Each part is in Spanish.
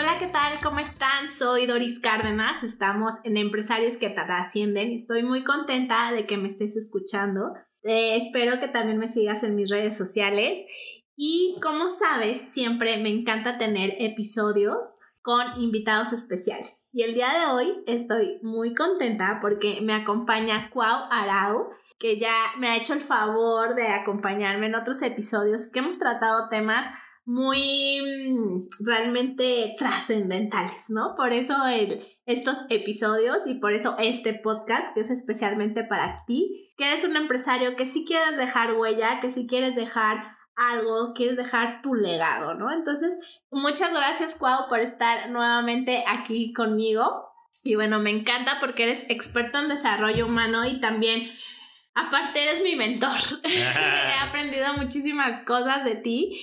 Hola, ¿qué tal? ¿Cómo están? Soy Doris Cárdenas. Estamos en Empresarios que Trascienden. Estoy muy contenta de que me estés escuchando. Eh, espero que también me sigas en mis redes sociales. Y como sabes, siempre me encanta tener episodios con invitados especiales. Y el día de hoy estoy muy contenta porque me acompaña Cuau Arau, que ya me ha hecho el favor de acompañarme en otros episodios que hemos tratado temas muy mm, realmente trascendentales, ¿no? Por eso estos episodios y por eso este podcast que es especialmente para ti, que eres un empresario que sí quieres dejar huella, que sí quieres dejar algo, quieres dejar tu legado, ¿no? Entonces, muchas gracias, Cuau, por estar nuevamente aquí conmigo. Y bueno, me encanta porque eres experto en desarrollo humano y también, aparte, eres mi mentor. He aprendido muchísimas cosas de ti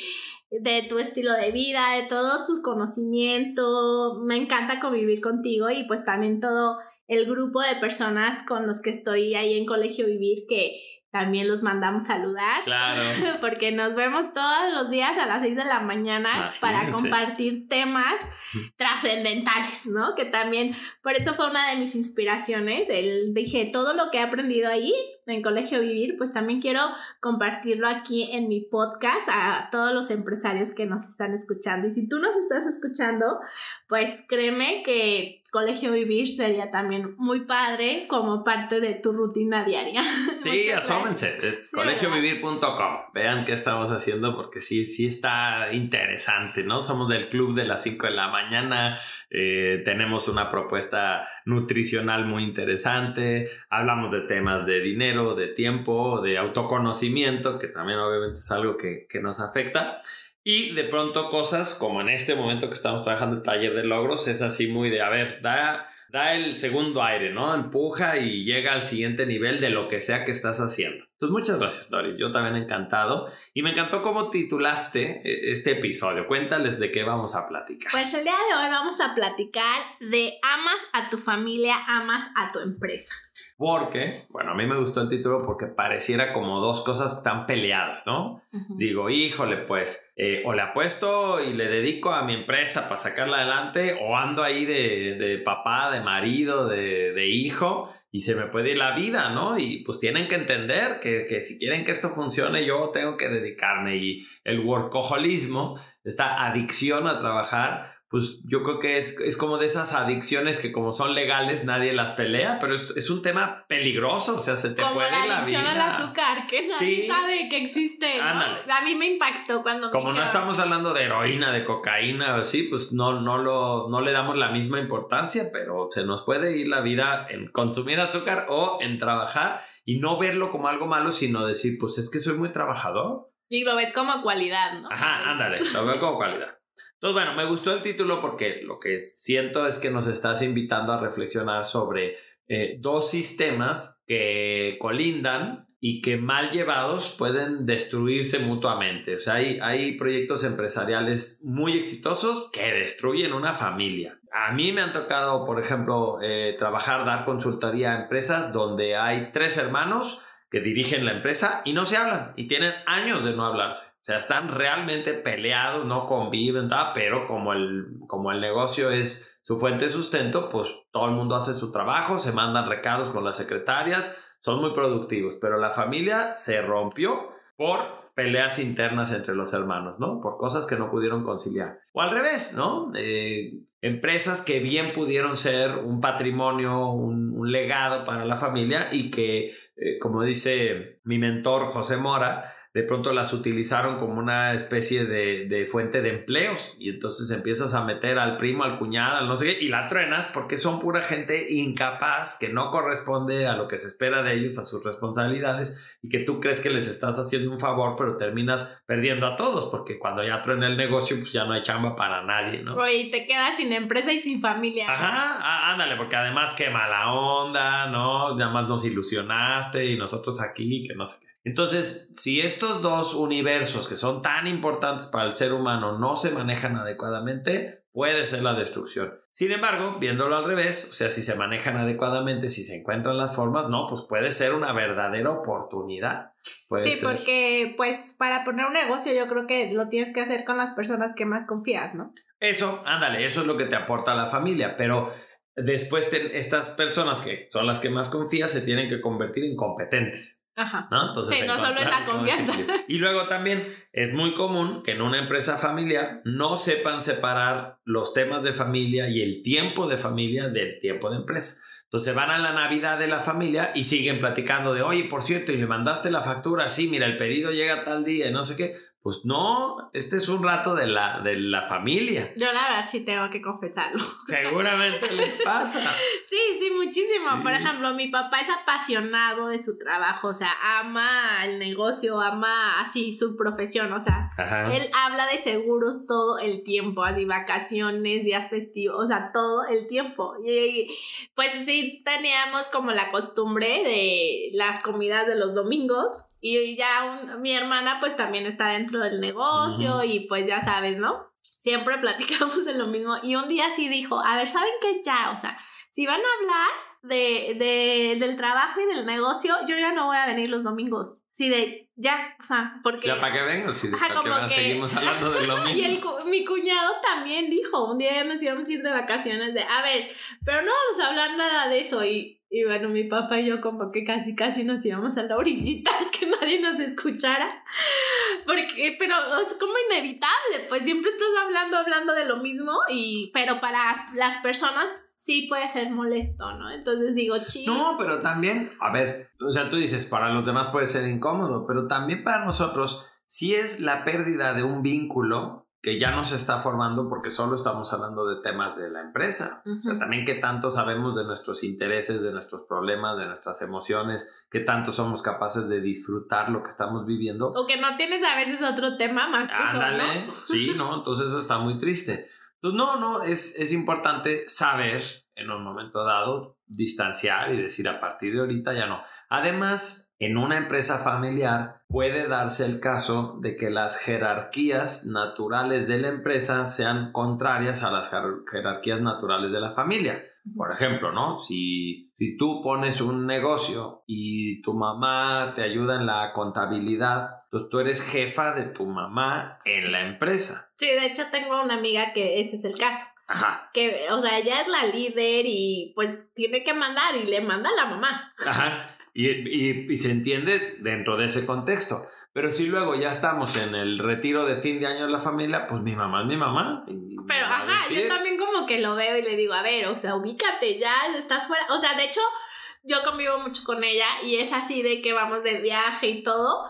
de tu estilo de vida, de todo tu conocimiento. Me encanta convivir contigo y pues también todo el grupo de personas con los que estoy ahí en Colegio Vivir que también los mandamos saludar. Claro. Porque nos vemos todos los días a las 6 de la mañana para compartir temas trascendentales, ¿no? Que también, por eso fue una de mis inspiraciones. El, dije, todo lo que he aprendido ahí en Colegio Vivir, pues también quiero compartirlo aquí en mi podcast a todos los empresarios que nos están escuchando. Y si tú nos estás escuchando, pues créeme que Colegio Vivir sería también muy padre como parte de tu rutina diaria. Sí, asómense, es colegiovivir.com. Vean qué estamos haciendo porque sí, sí está interesante, ¿no? Somos del club de las 5 de la mañana, eh, tenemos una propuesta nutricional muy interesante, hablamos de temas de dinero, de tiempo, de autoconocimiento, que también obviamente es algo que, que nos afecta. Y de pronto cosas como en este momento que estamos trabajando el taller de logros, es así muy de, a ver, da, da el segundo aire, ¿no? Empuja y llega al siguiente nivel de lo que sea que estás haciendo. Pues muchas gracias, Doris. Yo también encantado. Y me encantó cómo titulaste eh, este episodio. Cuéntales de qué vamos a platicar. Pues el día de hoy vamos a platicar de amas a tu familia, amas a tu empresa. Porque, bueno, a mí me gustó el título porque pareciera como dos cosas que están peleadas, ¿no? Digo, híjole, pues, eh, o le apuesto y le dedico a mi empresa para sacarla adelante, o ando ahí de, de papá, de marido, de, de hijo y se me puede ir la vida, ¿no? Y pues tienen que entender que, que, si quieren que esto funcione, yo tengo que dedicarme y el workaholismo, esta adicción a trabajar, pues yo creo que es, es, como de esas adicciones que como son legales nadie las pelea, pero es, es un tema peligroso, o sea, se te puede la, la adicción al azúcar, que nadie sabe que existe, ¿no? A mí me impactó cuando Como no estamos hablando de heroína, de cocaína o así, pues no, no, lo, no le damos la misma importancia, pero se nos puede ir la vida en consumir azúcar o en trabajar y no verlo como algo malo, sino decir, pues es que soy muy trabajador. Y lo ves como cualidad, ¿no? Ajá, ándale, lo veo como cualidad. Entonces, bueno, me gustó el título porque lo que siento es que nos estás invitando a reflexionar sobre eh, dos sistemas que colindan y que mal llevados pueden destruirse mutuamente. O sea, hay, hay proyectos empresariales muy exitosos que destruyen una familia. A mí me han tocado, por ejemplo, eh, trabajar, dar consultoría a empresas donde hay tres hermanos que dirigen la empresa y no se hablan y tienen años de no hablarse. O sea, están realmente peleados, no conviven, pero como el, como el negocio es su fuente de sustento, pues todo el mundo hace su trabajo, se mandan recados con las secretarias, son muy productivos, pero la familia se rompió por peleas internas entre los hermanos, ¿no? Por cosas que no pudieron conciliar. O al revés, ¿no? Eh, empresas que bien pudieron ser un patrimonio, un legado para la familia y que eh, como dice mi mentor José Mora, de pronto las utilizaron como una especie de, de, fuente de empleos y entonces empiezas a meter al primo, al cuñado, al no sé qué, y la truenas porque son pura gente incapaz que no corresponde a lo que se espera de ellos, a sus responsabilidades y que tú crees que les estás haciendo un favor, pero terminas perdiendo a todos porque cuando ya truena el negocio, pues ya no hay chamba para nadie, ¿no? Y te quedas sin empresa y sin familia. Ajá, ándale, porque además qué mala onda, ¿no? Nada más nos ilusionaste y nosotros aquí, que no sé qué. Entonces, si estos dos universos que son tan importantes para el ser humano no se manejan adecuadamente, puede ser la destrucción. Sin embargo, viéndolo al revés, o sea, si se manejan adecuadamente, si se encuentran las formas, no, pues puede ser una verdadera oportunidad. sí, porque pues para poner un negocio yo creo que lo tienes que hacer con las personas que más confías, ¿no? Eso, ándale, eso es lo que te aporta la familia, pero después estas personas que son las que más confías se tienen que convertir en competentes. Ajá. ¿no? Entonces, sí, no solo es la confianza. Y luego también es muy común que en una empresa familiar no sepan separar los temas de familia y el tiempo de familia del tiempo de empresa. Entonces van a la Navidad de la familia y siguen platicando de, oye, por cierto, y le mandaste la factura, sí, mira, el pedido llega tal día, y no sé qué. Pues no, este es un rato de la, de la familia. Yo la verdad sí tengo que confesarlo. Seguramente les pasa. Sí, sí, muchísimo. Por ejemplo, mi papá es apasionado de su trabajo, o sea, ama el negocio, ama así su profesión, o sea, él habla de seguros todo el tiempo, así vacaciones, días festivos, o sea, todo el tiempo. Y pues sí teníamos como la costumbre de las comidas de los domingos y ya mi hermana pues también está dentro del negocio y pues ya sabes, ¿no? Siempre platicamos de lo mismo. Y un día sí dijo, a ver, ¿saben qué? Ya, o sea, si van a hablar de, de, del trabajo y del negocio, yo ya no voy a venir los domingos. Sí, de ya, o sea, porque. Ya para qué vengo, si para que, seguimos hablando de lo mismo. y el, mi cuñado también dijo, un día ya nos íbamos a ir de vacaciones, de, a ver, pero no vamos a hablar nada de eso. Y, y bueno, mi papá y yo como que casi casi nos íbamos a la orillita, que nadie nos escuchara. Porque, pero es como inevitable, pues siempre estás hablando, hablando de lo mismo, y, pero para las personas sí puede ser molesto, ¿no? Entonces digo, chido. No, pero también, a ver, o sea, tú dices, para los demás puede ser incómodo, pero también para nosotros, si es la pérdida de un vínculo que ya no se está formando porque solo estamos hablando de temas de la empresa. o sea, también qué tanto sabemos de nuestros intereses, de nuestros problemas, de nuestras emociones, qué tanto somos capaces de disfrutar lo que estamos viviendo. O que no tienes a veces otro tema más que Ándale, ¿no? sí, ¿no? Entonces eso está muy triste. Entonces, no, no, es, es importante saber en un momento dado distanciar y decir a partir de ahorita ya no. Además, en una empresa familiar puede darse el caso de que las jerarquías naturales de la empresa sean contrarias a las jerarquías naturales de la familia. Por ejemplo, ¿no? Si, si tú pones un negocio y tu mamá te ayuda en la contabilidad, pues tú eres jefa de tu mamá en la empresa. Sí, de hecho tengo una amiga que ese es el caso. Ajá. Que, o sea, ella es la líder y pues tiene que mandar y le manda a la mamá. Ajá. Y, y, se entiende dentro de ese contexto. Pero si luego ya estamos en el retiro de fin de año de la familia, pues mi mamá es mi mamá. Pero, ajá, yo también como que lo veo y le digo, a ver, o sea, ubícate, ya estás fuera. O sea, de hecho, yo convivo mucho con ella y es así de que vamos de viaje y todo.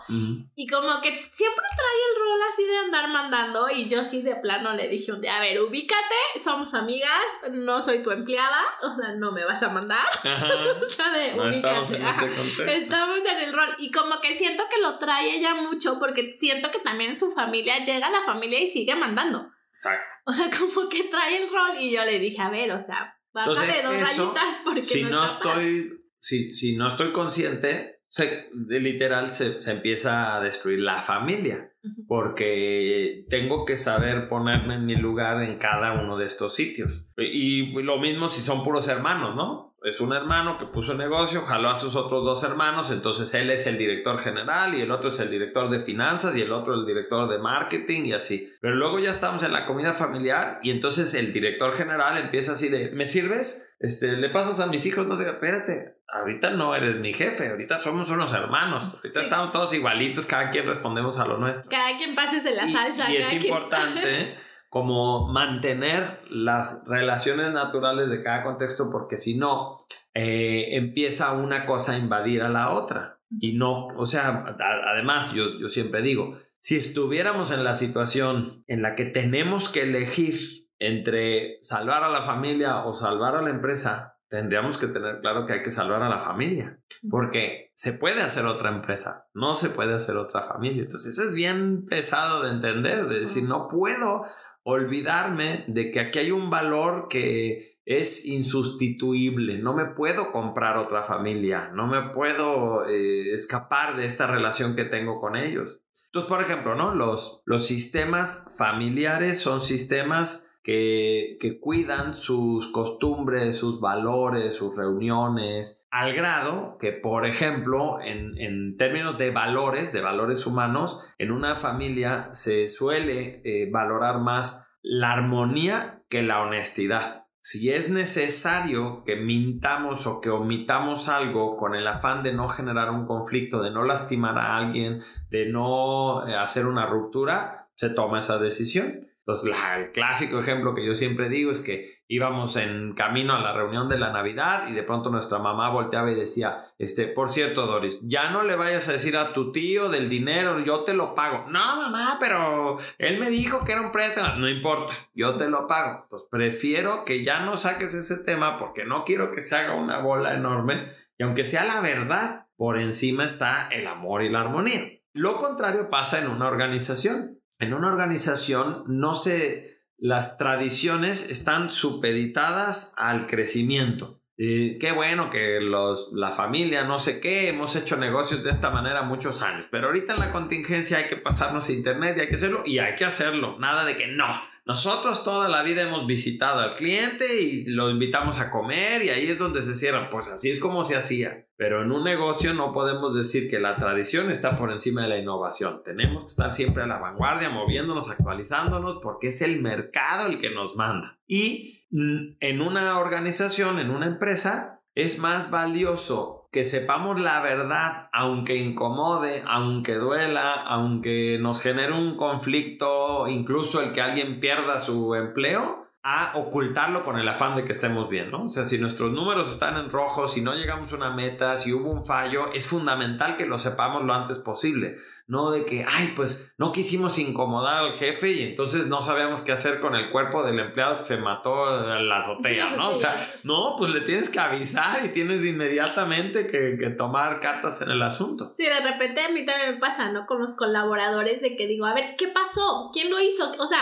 Y como que siempre trae el rol así de andar mandando y yo sí de plano le dije un día, a ver, ubícate, somos amigas, no soy tu empleada, o sea, no me vas a mandar. o sea, de no Estamos en, estamos en el rol y como que siento que lo trae ella mucho porque siento que también su familia llega a la familia y sigue mandando. Exacto. O sea, como que trae el rol y yo le dije, a ver, o sea, bájale dos rayitas porque si no, estoy si, si no estoy consciente, se, literal se, se, empieza a destruir la familia, porque tengo que saber ponerme en mi lugar en cada uno de estos sitios. Y, y lo mismo si son puros hermanos, ¿no? es un hermano que puso el negocio, jaló a sus otros dos hermanos, entonces él es el director general y el otro es el director de finanzas y el otro el director de marketing y así. Pero luego ya estamos en la comida familiar y entonces el director general empieza así de, ¿me sirves? Este, le pasas a mis hijos, no sé, espérate, ahorita no eres mi jefe, ahorita somos unos hermanos, ahorita estamos todos igualitos, cada quien respondemos a lo nuestro. Cada quien pásese la salsa. Y, es importante como mantener las relaciones naturales de cada contexto, porque si no, eh, empieza una cosa a invadir a la otra. Y no, o sea, además yo, yo siempre digo, si estuviéramos en la situación en la que tenemos que elegir entre salvar a la familia o salvar a la empresa, tendríamos que tener claro que hay que salvar a la familia, porque se puede hacer otra empresa, no se puede hacer otra familia. Entonces eso es bien pesado de entender, de decir, no puedo olvidarme de que aquí hay un valor que es insustituible, no me puedo comprar otra familia, no me puedo eh, escapar de esta relación que tengo con ellos. Entonces, por ejemplo, ¿no? Los, los sistemas familiares son sistemas que, cuidan sus costumbres, sus valores, sus reuniones, al grado que, por ejemplo, en, términos de valores, de valores humanos, en una familia se suele eh, valorar más la armonía que la honestidad. Si es necesario que mintamos o que omitamos algo con el afán de no generar un conflicto, de no lastimar a alguien, de no eh, hacer una ruptura, se toma esa decisión. Entonces, el clásico ejemplo que yo siempre digo es que íbamos en camino a la reunión de la Navidad y de pronto nuestra mamá volteaba y decía, este, por cierto, Doris, ya no le vayas a decir a tu tío del dinero, yo te lo pago. No, mamá, pero él me dijo que era un préstamo. No importa, yo te lo pago. Entonces, prefiero que ya no saques ese tema porque no quiero que se haga una bola enorme y aunque sea la verdad, por encima está el amor y la armonía. Lo contrario pasa en una organización en una organización no se, las tradiciones están supeditadas al crecimiento. Y qué bueno que los, la familia, no sé qué, hemos hecho negocios de esta manera muchos años, pero ahorita en la contingencia hay que pasarnos internet y hay que hacerlo y hay que hacerlo, nada de que no, nosotros toda la vida hemos visitado al cliente y lo invitamos a comer y ahí es donde se cierra. Pues así es como se hacía. Pero en un negocio no podemos decir que la tradición está por encima de la innovación. Tenemos que estar siempre a la vanguardia, moviéndonos, actualizándonos, porque es el mercado el que nos manda. Y mm, en una organización, en una empresa, es más valioso que sepamos la verdad, aunque incomode, aunque duela, aunque nos genere un conflicto, incluso el que alguien pierda su empleo, a ocultarlo con el afán de que estemos bien, ¿no? O sea, si nuestros números están en rojo, si no llegamos a una meta, si hubo un fallo, es fundamental que lo sepamos lo antes posible. No de que, ay, pues no quisimos incomodar al jefe y entonces no sabíamos qué hacer con el cuerpo del empleado que se mató en la azotea, ¿no? O sea, no, pues le tienes que avisar y tienes inmediatamente que, que tomar cartas en el asunto. Sí, de repente a mí también me pasa, ¿no? Con los colaboradores de que digo, a ver, ¿qué pasó? ¿Quién lo hizo? O sea,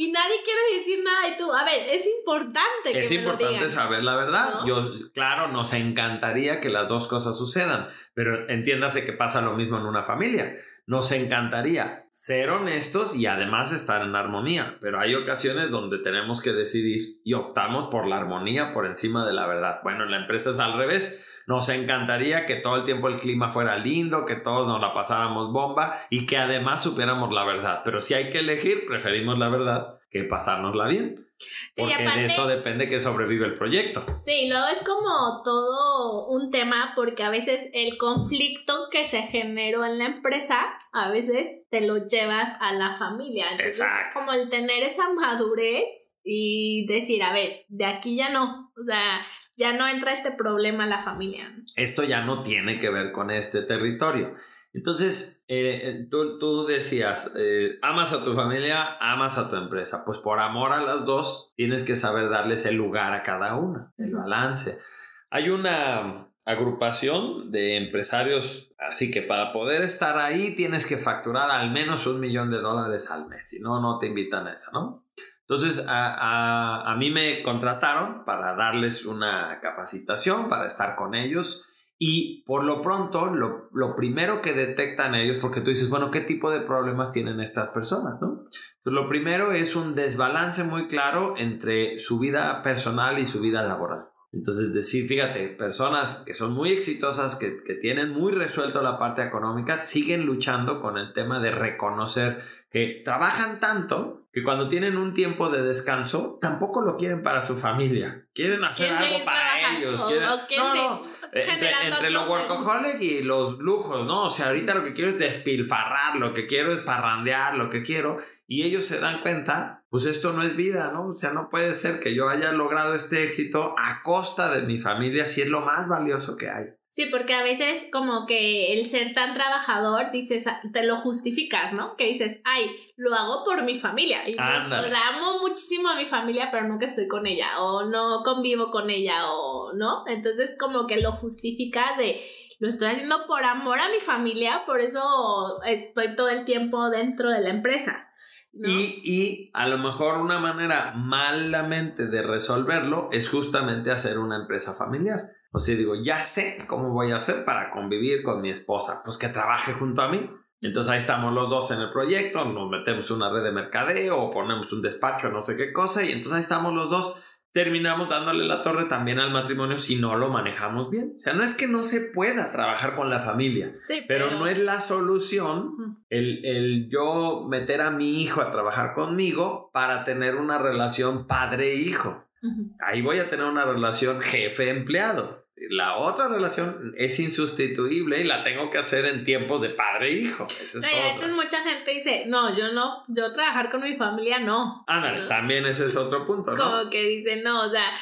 y nadie quiere decir nada y tú, a ver, es importante. Que es importante saber la verdad. Yo, claro, nos encantaría que las dos cosas sucedan, pero entiéndase que pasa lo mismo en una familia. Nos encantaría ser honestos y además estar en armonía, pero hay ocasiones donde tenemos que decidir y optamos por la armonía por encima de la verdad. Bueno, en la empresa es al revés nos encantaría que todo el tiempo el clima fuera lindo, que todos nos la pasáramos bomba y que además supiéramos la verdad. Pero si hay que elegir, preferimos la verdad que pasárnosla bien. porque de eso depende que sobrevive el proyecto. Sí, luego es como todo un tema porque a veces el conflicto que se generó en la empresa, a veces te lo llevas a la familia. Entonces es como el tener esa madurez y decir, a ver, de aquí ya no. O sea, ya no entra este problema a la familia. Esto ya no tiene que ver con este territorio. Entonces, eh, eh, tú, decías, eh, amas a tu familia, amas a tu empresa. Pues por amor a las dos, tienes que saber darles el lugar a cada una, el balance. Hay una agrupación de empresarios, así que para poder estar ahí tienes que facturar al menos un millón de dólares al mes, si no, no te invitan a esa, ¿no? Entonces, a, mí me contrataron para darles una capacitación, para estar con ellos. Y por lo pronto, lo, lo, primero que detectan ellos, porque tú dices, bueno, ¿qué tipo de problemas tienen estas personas? ¿no? Pues lo primero es un desbalance muy claro entre su vida personal y su vida laboral. Entonces, decir, fíjate, personas que son muy exitosas, que, que tienen muy resuelto la parte económica, siguen luchando con el tema de reconocer que trabajan tanto que cuando tienen un tiempo de descanso, tampoco lo quieren para su familia. Quieren hacer algo para ellos. no, no. Entre, entre los workaholic y los lujos, ¿no? O sea, ahorita lo que quiero es despilfarrar, lo que quiero es parrandear, lo que quiero. Y ellos se dan cuenta, pues esto no es vida, ¿no? O sea, no puede ser que yo haya logrado este éxito a costa de mi familia si es lo más valioso que hay. Sí, porque a veces como que el ser tan trabajador, dices, te lo justificas, ¿no? Que dices, ay, lo hago por mi familia. Y amo muchísimo a mi familia, pero nunca estoy con ella, o no convivo con ella, o no. Entonces como que lo justificas de, lo estoy haciendo por amor a mi familia, por eso estoy todo el tiempo dentro de la empresa. Y, y, a lo mejor una manera malamente de resolverlo es justamente hacer una empresa familiar. O sea, digo, ya sé cómo voy a hacer para convivir con mi esposa, pues que trabaje junto a mí. Entonces ahí estamos los dos en el proyecto, nos metemos una red de mercadeo ponemos un despacho, no sé qué cosa, y entonces ahí estamos los dos. Terminamos dándole la torre también al matrimonio si no lo manejamos bien. O sea, no es que no se pueda trabajar con la familia, pero... no es la solución el, el yo meter a mi hijo a trabajar conmigo para tener una relación padre-hijo. Ahí voy a tener una relación jefe-empleado. La otra relación es insustituible y la tengo que hacer en tiempos de padre e hijo. Esa es a veces mucha gente dice, no, yo no, yo trabajar con mi familia no. Ándale, también ese es otro punto, ¿no? Como que dice, no, o sea,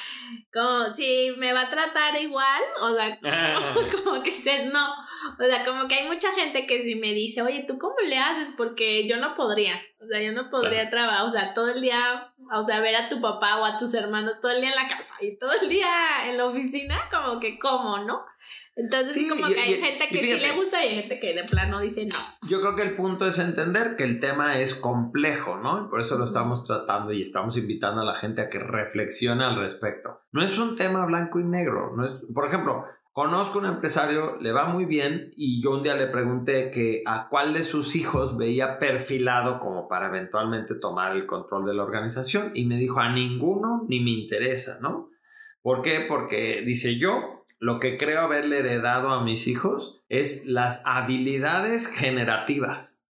como si me va a tratar igual, o sea, como que dices, no. O sea, como que hay mucha gente que si me dice, oye, ¿tú cómo le haces? Porque yo no podría. O sea, yo no podría trabajar, o sea, todo el día, o sea, ver a tu papá o a tus hermanos todo el día en la casa y todo el día en la oficina, como que, ¿cómo, no? Entonces, como que hay gente que sí le gusta y hay gente que de plano dice no. Yo creo que el punto es entender que el tema es complejo, ¿no? Y por eso lo estamos tratando y estamos invitando a la gente a que reflexione al respecto. No es un tema blanco y negro. No es, por ejemplo, Conozco un empresario, le va muy bien y yo un día le pregunté que a cuál de sus hijos veía perfilado como para eventualmente tomar el control de la organización y me dijo a ninguno ni me interesa, ¿no? ¿Por qué? Porque dice yo, lo que creo haberle heredado a mis hijos es las habilidades generativas.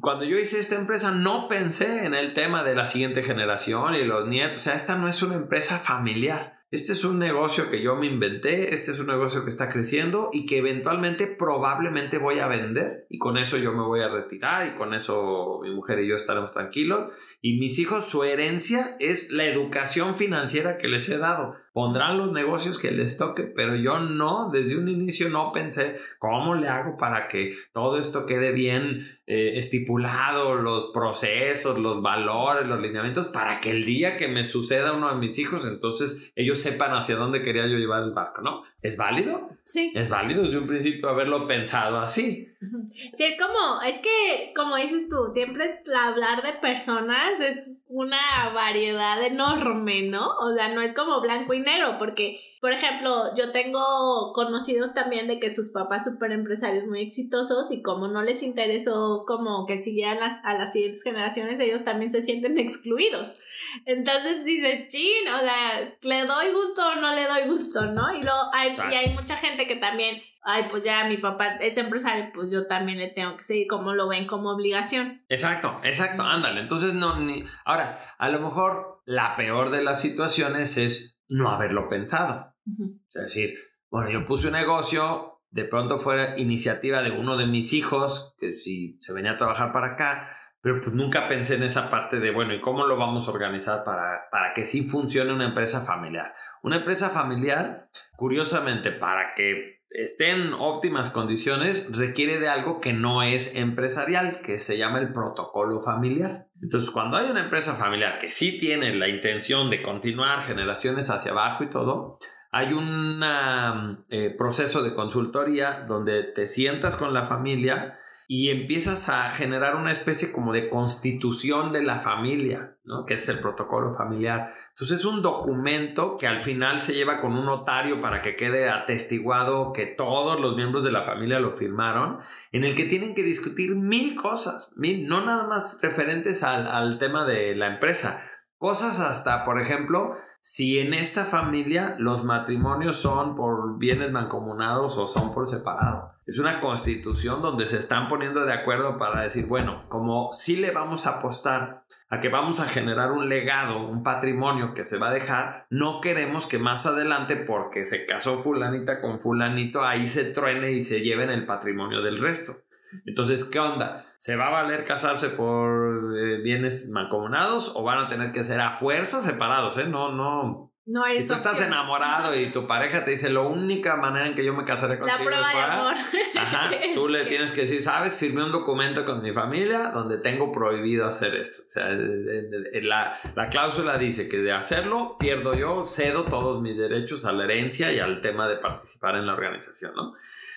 Cuando yo hice esta empresa no pensé en el tema de la siguiente generación y los nietos. O sea, esta no es una empresa familiar. Este es un negocio que yo me inventé, este es un negocio que está creciendo y que eventualmente probablemente voy a vender y con eso yo me voy a retirar y con eso mi mujer y yo estaremos tranquilos. Y mis hijos su herencia es la educación financiera que les he dado. Pondrán los negocios que les toque, pero yo no, desde un inicio no pensé cómo le hago para que todo esto quede bien eh, estipulado, los procesos, los valores, los lineamientos, para que el día que me suceda uno de mis hijos, entonces ellos sepan hacia dónde quería yo llevar el barco, ¿no? ¿Es válido? Sí. Es válido desde un principio haberlo pensado así. Sí, es como, es que, como dices tú, siempre hablar de personas es una variedad enorme, ¿no? O sea, no es como blanco y negro, porque, por ejemplo, yo tengo conocidos también de que sus papás super empresarios muy exitosos y como no les interesó como que siguieran a las siguientes generaciones, ellos también se sienten excluidos. Entonces dices, chin, o sea, ¿le doy gusto o no le doy gusto, no? Y, luego hay, y hay mucha gente que también ay, pues ya mi papá es empresario, pues yo también le tengo que seguir, como lo ven como obligación. Exacto, exacto, ándale. Entonces, no, ni. Ahora, a lo mejor la peor de las situaciones es no haberlo pensado. Es decir, bueno, yo puse un negocio, de pronto fue iniciativa de uno de mis hijos, que si se venía a trabajar para acá, pero pues nunca pensé en esa parte de, bueno, ¿y cómo lo vamos a organizar para, para que sí funcione una empresa familiar? Una empresa familiar, curiosamente, para que esté en óptimas condiciones requiere de algo que no es empresarial, que se llama el protocolo familiar. Entonces, cuando hay una empresa familiar que sí tiene la intención de continuar generaciones hacia abajo y todo, hay un eh, proceso de consultoría donde te sientas con la familia y empiezas a generar una especie como de constitución de la familia, ¿no? que es el protocolo familiar. Entonces es un documento que al final se lleva con un notario para que quede atestiguado que todos los miembros de la familia lo firmaron, en el que tienen que discutir mil cosas, mil, no nada más referentes al, al tema de la empresa, cosas hasta, por ejemplo, si en esta familia los matrimonios son por bienes mancomunados o son por separado. Es una constitución donde se están poniendo de acuerdo para decir, bueno, como si le vamos a apostar a que vamos a generar un legado, un patrimonio que se va a dejar, no queremos que más adelante, porque se casó fulanita con fulanito, ahí se truene y se lleven el patrimonio del resto. Entonces, ¿qué onda? ¿Se va a valer casarse por eh, bienes mancomunados o van a tener que ser a fuerza separados? ¿eh? No, no, No Si tú estás enamorado y tu pareja te dice, la única manera en que yo me casaré contigo La prueba es de para-", amor. Ajá, tú le tienes que decir, sabes, firmé un documento con mi familia donde tengo prohibido hacer eso. O sea, la, la cláusula dice que de hacerlo pierdo yo, cedo todos mis derechos a la herencia y al tema de participar en la organización, ¿no?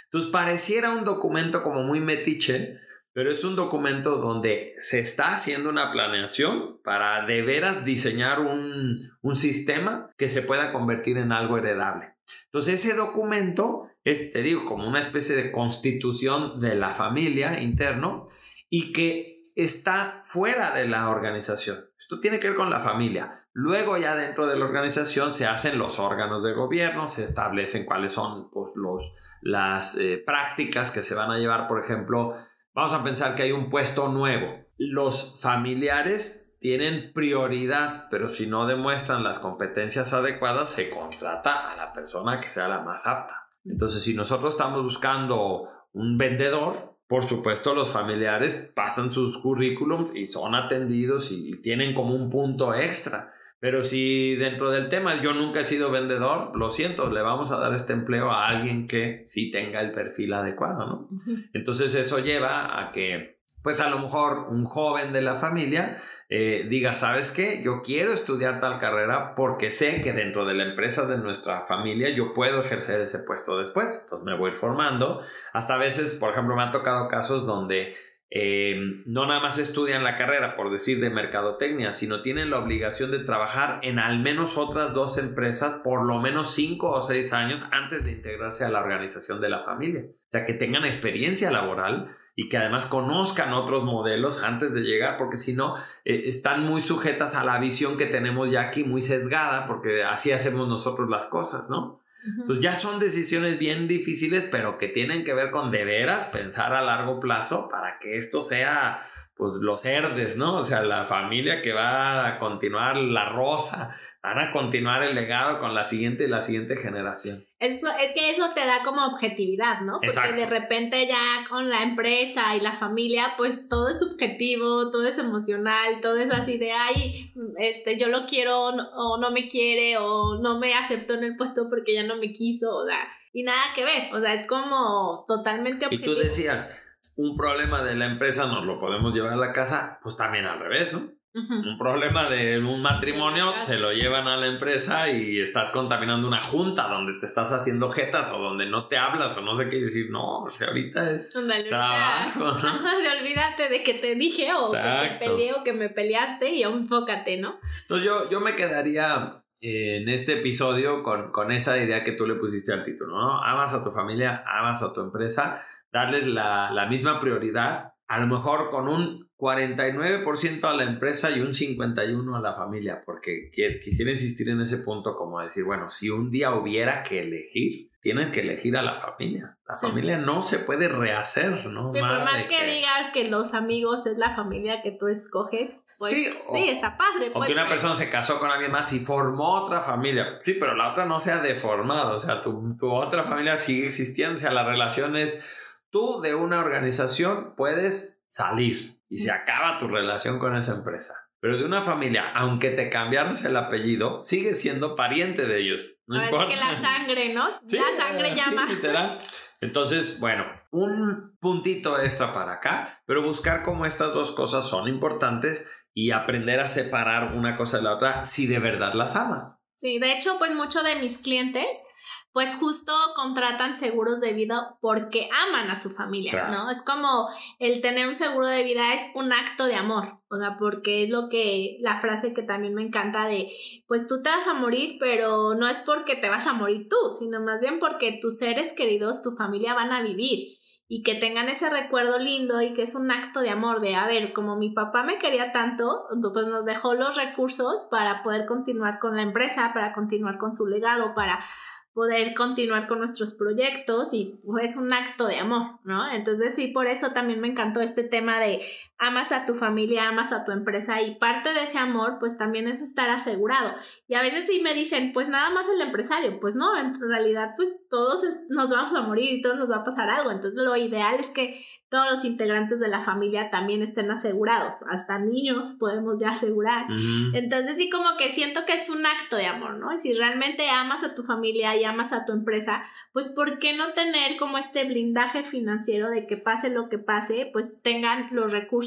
Entonces pareciera un documento como muy metiche, pero es un documento donde se está haciendo una planeación para de veras diseñar un, un sistema que se pueda convertir en algo heredable. Entonces ese documento es, te digo, como una especie de constitución de la familia interno y que está fuera de la organización. Esto tiene que ver con la familia. Luego ya dentro de la organización se hacen los órganos de gobierno, se establecen cuáles son pues, los, las eh, prácticas que se van a llevar, por ejemplo, vamos a pensar que hay un puesto nuevo. Los familiares tienen prioridad, pero si no demuestran las competencias adecuadas, se contrata a la persona que sea la más apta. Entonces, si nosotros estamos buscando un vendedor, por supuesto los familiares pasan sus currículums y son atendidos y tienen como un punto extra. Pero si dentro del tema yo nunca he sido vendedor, lo siento, le vamos a dar este empleo a alguien que sí tenga el perfil adecuado, ¿no? Entonces eso lleva a que, pues a lo mejor un joven de la familia eh, diga, ¿sabes qué? Yo quiero estudiar tal carrera porque sé que dentro de la empresa de nuestra familia yo puedo ejercer ese puesto después. Entonces me voy a ir formando. Hasta a veces, por ejemplo, me han tocado casos donde eh, no nada más estudian la carrera, por decir, de mercadotecnia, sino tienen la obligación de trabajar en al menos otras dos empresas por lo menos cinco o seis años antes de integrarse a la organización de la familia. O sea, que tengan experiencia laboral y que además conozcan otros modelos antes de llegar, porque si no, eh, están muy sujetas a la visión que tenemos ya aquí, muy sesgada, porque así hacemos nosotros las cosas, ¿no? Pues ya son decisiones bien difíciles, pero que tienen que ver con de veras pensar a largo plazo para que esto sea, pues los herdes, ¿no? O sea, la familia que va a continuar la rosa, van a continuar el legado con la siguiente y la siguiente generación. Eso, es que eso te da como objetividad, ¿no? Porque Exacto. de repente ya con la empresa y la familia, pues todo es subjetivo, todo es emocional, todo es así de, ay, este, yo lo quiero o no, me quiere o no me aceptó en el puesto porque ya no me quiso, o sea, y nada que ver, o sea, es como totalmente Y objetivo. tú decías, un problema de la empresa nos lo podemos llevar a la casa, pues también al revés, ¿no? Un problema de un matrimonio se lo llevan a la empresa y estás contaminando una junta donde te estás haciendo jetas o donde no te hablas o no sé qué decir. No, o sea, ahorita es Ándale, trabajo. de olvídate de que te dije o que te peleé o que me peleaste y enfócate, ¿no? Entonces yo, yo me quedaría eh, en este episodio con, con esa idea que tú le pusiste al título, ¿no? Amas a tu familia, amas a tu empresa, darles la, la misma prioridad, a lo mejor con un 49% a la empresa y un 51% a la familia, porque qui- quisiera insistir en ese punto como decir, bueno, si un día hubiera que elegir, tienen que elegir a la familia. La Sí. familia no se puede rehacer, ¿no? Sí, por más de que, digas que los amigos es la familia que tú escoges, pues Sí, sí, o- está padre. O pues, que una persona se casó con alguien más y formó otra familia. Sí, pero la otra no se ha deformado. O sea, tu, tu otra familia sigue existiendo. O sea, la relación es tú de una organización puedes salir y se acaba tu relación con esa empresa. Pero de una familia, aunque te cambiaras el apellido, sigues siendo pariente de ellos. No Ahora sí importa. que la sangre, ¿no? Sí, la sangre sí, llama. literal. Entonces, bueno, un puntito extra para acá, pero buscar cómo estas dos cosas son importantes y aprender a separar una cosa de la otra si de verdad las amas. Sí, de hecho, pues muchos de mis clientes, pues justo contratan seguros de vida porque aman a su familia, Claro. ¿no? Es como el tener un seguro de vida es un acto de amor, o sea, porque es lo que, la frase que también me encanta de, pues tú te vas a morir, pero no es porque te vas a morir tú, sino más bien porque tus seres queridos, tu familia van a vivir y que tengan ese recuerdo lindo y que es un acto de amor de, a ver, como mi papá me quería tanto, pues nos dejó los recursos para poder continuar con la empresa, para continuar con su legado, para poder continuar con nuestros proyectos y pues, es un acto de amor, ¿no? Entonces sí, por eso también me encantó este tema de amas a tu familia, amas a tu empresa y parte de ese amor pues también es estar asegurado. Y a veces sí me dicen, pues nada más el empresario, pues no, en realidad pues todos nos vamos a morir y todos nos va a pasar algo. Entonces lo ideal es que todos los integrantes de la familia también estén asegurados, hasta niños podemos ya asegurar. Entonces sí como que siento que es un acto de amor, ¿no? Si realmente amas a tu familia y amas a tu empresa, pues ¿por qué no tener como este blindaje financiero de que pase lo que pase, pues tengan los recursos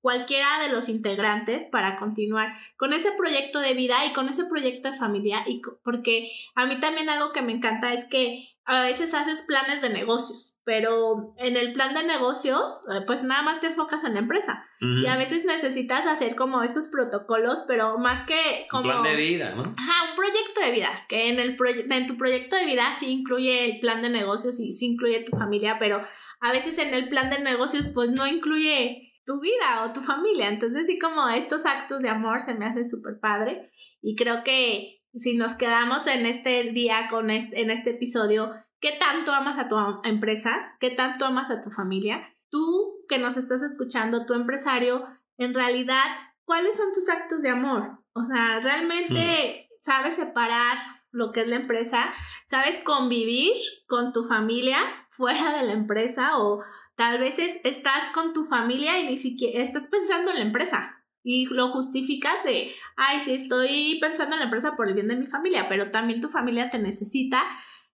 cualquiera de los integrantes para continuar con ese proyecto de vida y con ese proyecto de familia y porque a mí también algo que me encanta es que a veces haces planes de negocios, pero en el plan de negocios, eh, pues nada más te enfocas en la empresa. Y a veces necesitas hacer como estos protocolos, pero más que como... Un plan de vida, ¿no? Ajá, un proyecto de vida, que en, el en tu proyecto de vida sí incluye el plan de negocios y sí incluye tu familia, pero a veces en el plan de negocios pues no incluye tu vida o tu familia. Entonces sí como estos actos de amor se me hace súper padre y creo que si nos quedamos en este día con este, en este episodio, ¿qué tanto amas a tu empresa? ¿Qué tanto amas a tu familia? Tú que nos estás escuchando, tu empresario, en realidad, ¿cuáles son tus actos de amor? O sea, ¿realmente hmm. sabes separar lo que es la empresa? ¿Sabes convivir con tu familia fuera de la empresa? O tal vez estás con tu familia y ni siquiera estás pensando en la empresa y lo justificas de, ay, sí, estoy pensando en la empresa por el bien de mi familia, pero también tu familia te necesita.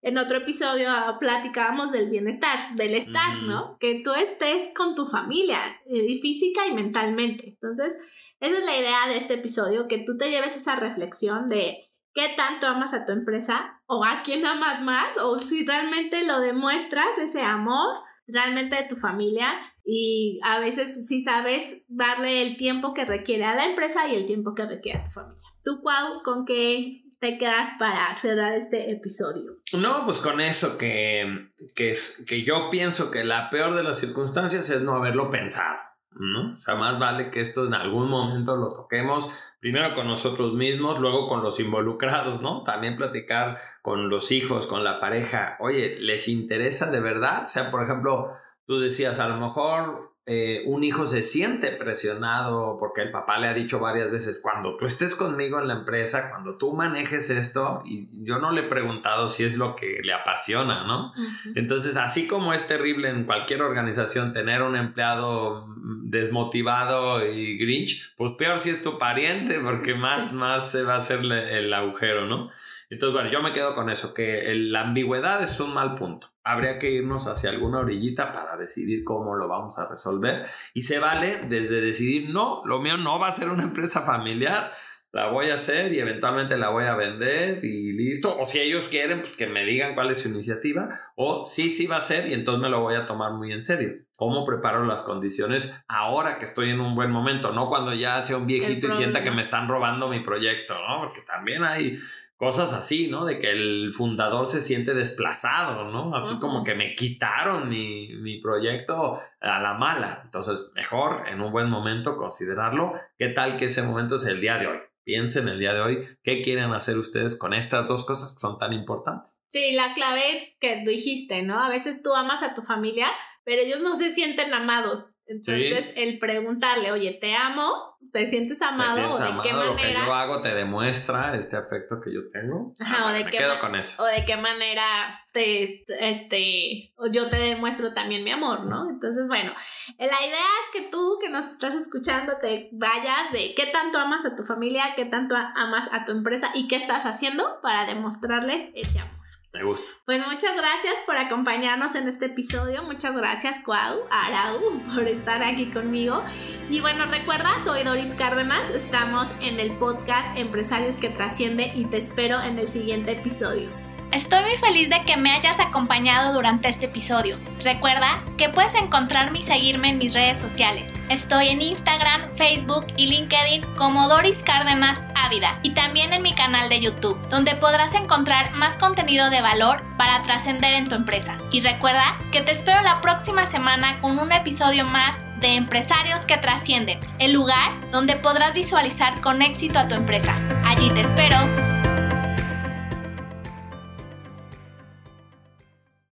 En otro episodio ah, platicábamos del bienestar, del estar, ¿no? Que tú estés con tu familia, y física y mentalmente. Entonces, esa es la idea de este episodio, que tú te lleves esa reflexión de qué tanto amas a tu empresa o a quién amas más o si realmente lo demuestras, ese amor realmente de tu familia y a veces sí sabes darle el tiempo que requiere a la empresa y el tiempo que requiere a tu familia. ¿Tú, Cuau, con qué te quedas para cerrar este episodio? No, pues con eso que, que, es, que yo pienso que la peor de las circunstancias es no haberlo pensado. ¿no? O sea, más vale que esto en algún momento lo toquemos, primero con nosotros mismos, luego con los involucrados, ¿no? También platicar con los hijos, con la pareja, oye, ¿les interesa de verdad? O sea, por ejemplo, tú decías, a lo mejor eh, un hijo se siente presionado porque el papá le ha dicho varias veces, cuando tú estés conmigo en la empresa, cuando tú manejes esto, y yo no le he preguntado si es lo que le apasiona, ¿no? Entonces, así como es terrible en cualquier organización tener un empleado desmotivado y grinch, pues peor si es tu pariente, porque más, más se va a hacer el agujero, ¿no? Entonces, bueno, yo me quedo con eso, que la ambigüedad es un mal punto habría que irnos hacia alguna orillita para decidir cómo lo vamos a resolver. Y se vale desde decidir, no, lo mío no va a ser una empresa familiar, la voy a hacer y eventualmente la voy a vender y listo. O si ellos quieren, pues que me digan cuál es su iniciativa. O sí, sí va a ser y entonces me lo voy a tomar muy en serio. ¿Cómo preparo las condiciones ahora que estoy en un buen momento? No cuando ya sea un viejito y sienta que me están robando mi proyecto, ¿no? Porque también hay cosas así, ¿no? De que el fundador se siente desplazado, ¿no? Así como que me quitaron mi, mi, proyecto a la mala. Entonces, mejor en un buen momento considerarlo. ¿Qué tal que ese momento es el día de hoy? Piensen el día de hoy qué quieren hacer ustedes con estas dos cosas que son tan importantes. Sí, la clave que dijiste, ¿no? A veces tú amas a tu familia, pero ellos no se sienten amados. Entonces, el preguntarle, oye, te amo, ¿te sientes amado? ¿O de qué manera? Lo que yo hago te demuestra este afecto que yo tengo. Ajá, o de me qué quedo con eso. O de qué manera te, este, yo te demuestro también mi amor, ¿no? Entonces, bueno, la idea es que tú que nos estás escuchando te vayas de qué tanto amas a tu familia, qué tanto amas a tu empresa y qué estás haciendo para demostrarles ese amor. Me gusta. Pues muchas gracias por acompañarnos en este episodio. Muchas gracias, Cuau, Arau, por estar aquí conmigo. Y bueno, recuerda, soy Doris Cárdenas. Estamos en el podcast Empresarios que Trasciende y te espero en el siguiente episodio. Estoy muy feliz de que me hayas acompañado durante este episodio. Recuerda que puedes encontrarme y seguirme en mis redes sociales. Estoy en Instagram, Facebook y LinkedIn como Doris Cárdenas Ávida y también en mi canal de YouTube, donde podrás encontrar más contenido de valor para trascender en tu empresa. Y recuerda que te espero la próxima semana con un episodio más de Empresarios que Trascienden, el lugar donde podrás visualizar con éxito a tu empresa. Allí te espero.